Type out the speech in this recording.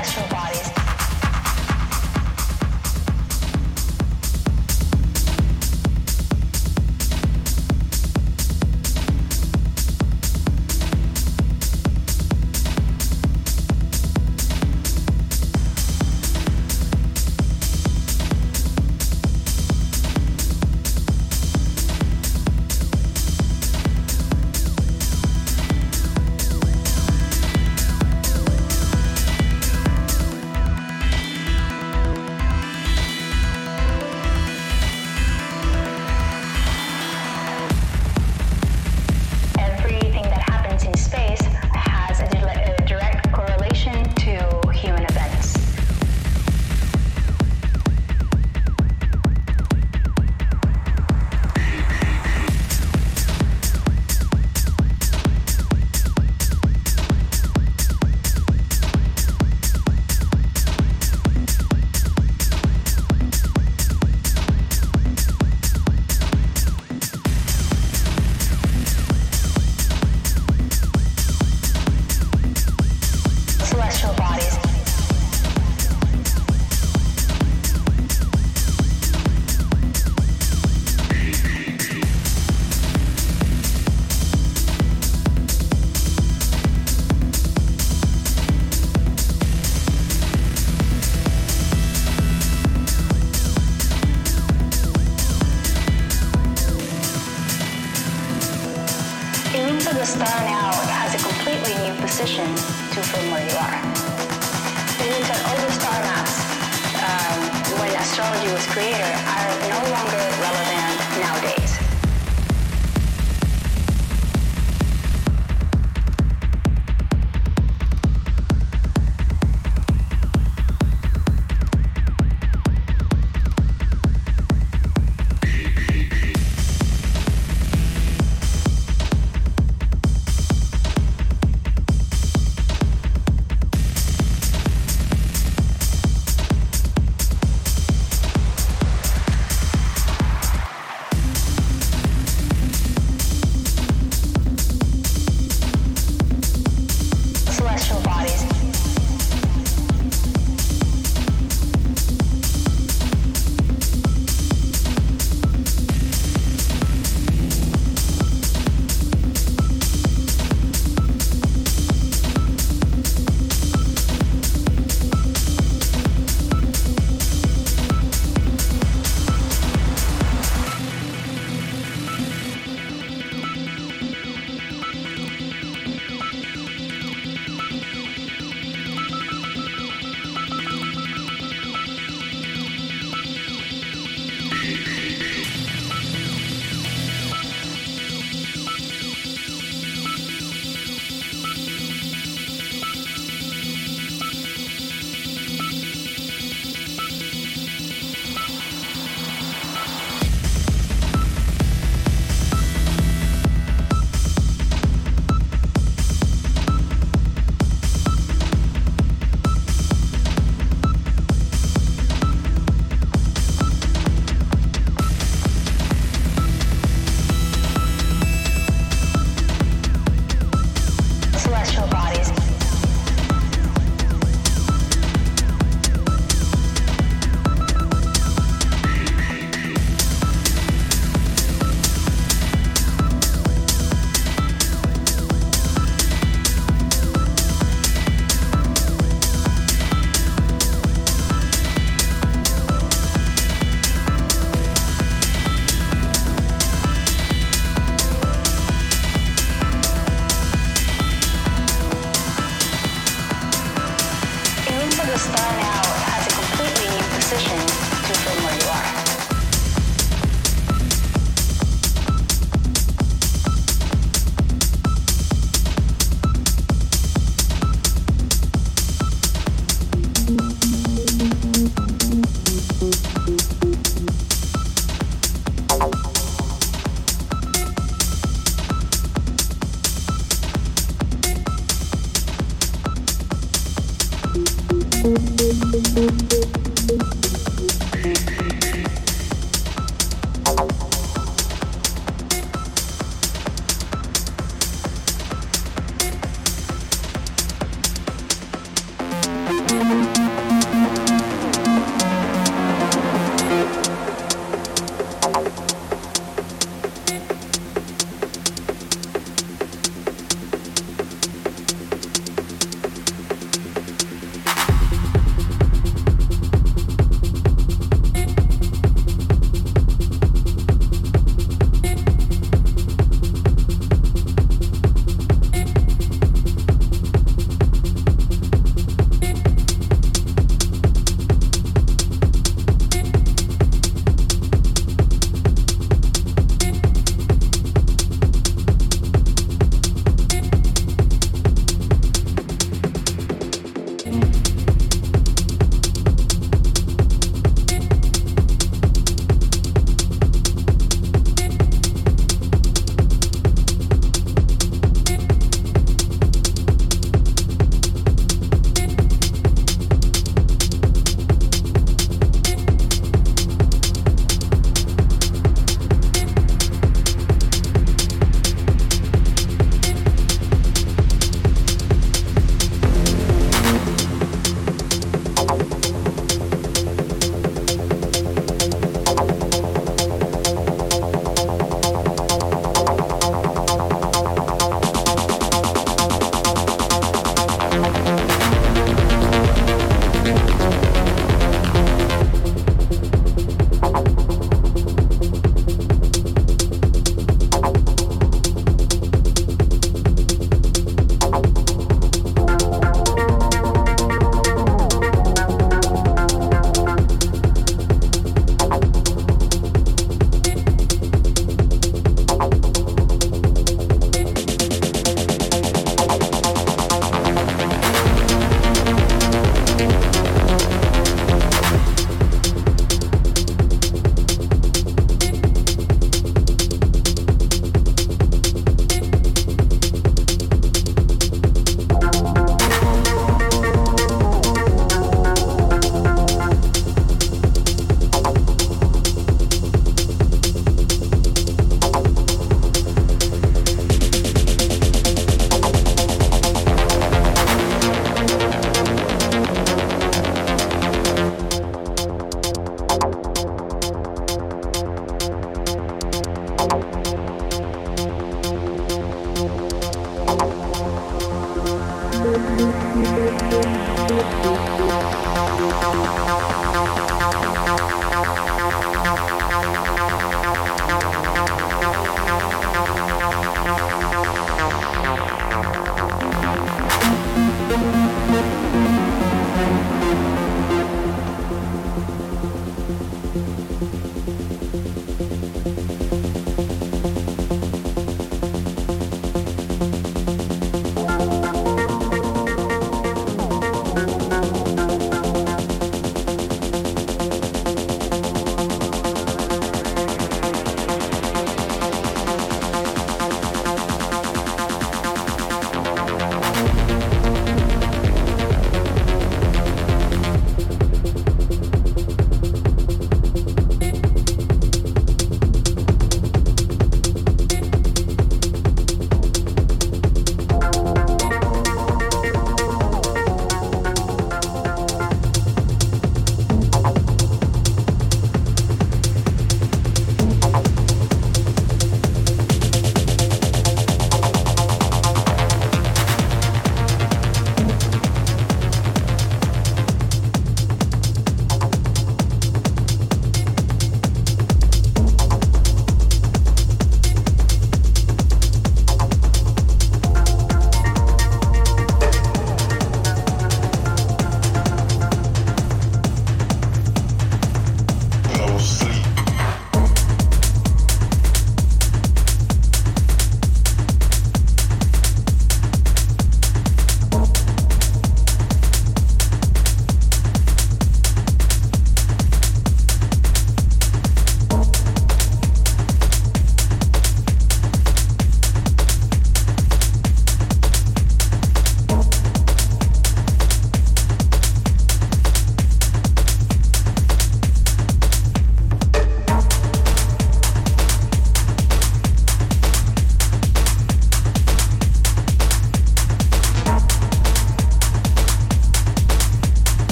Astrobot.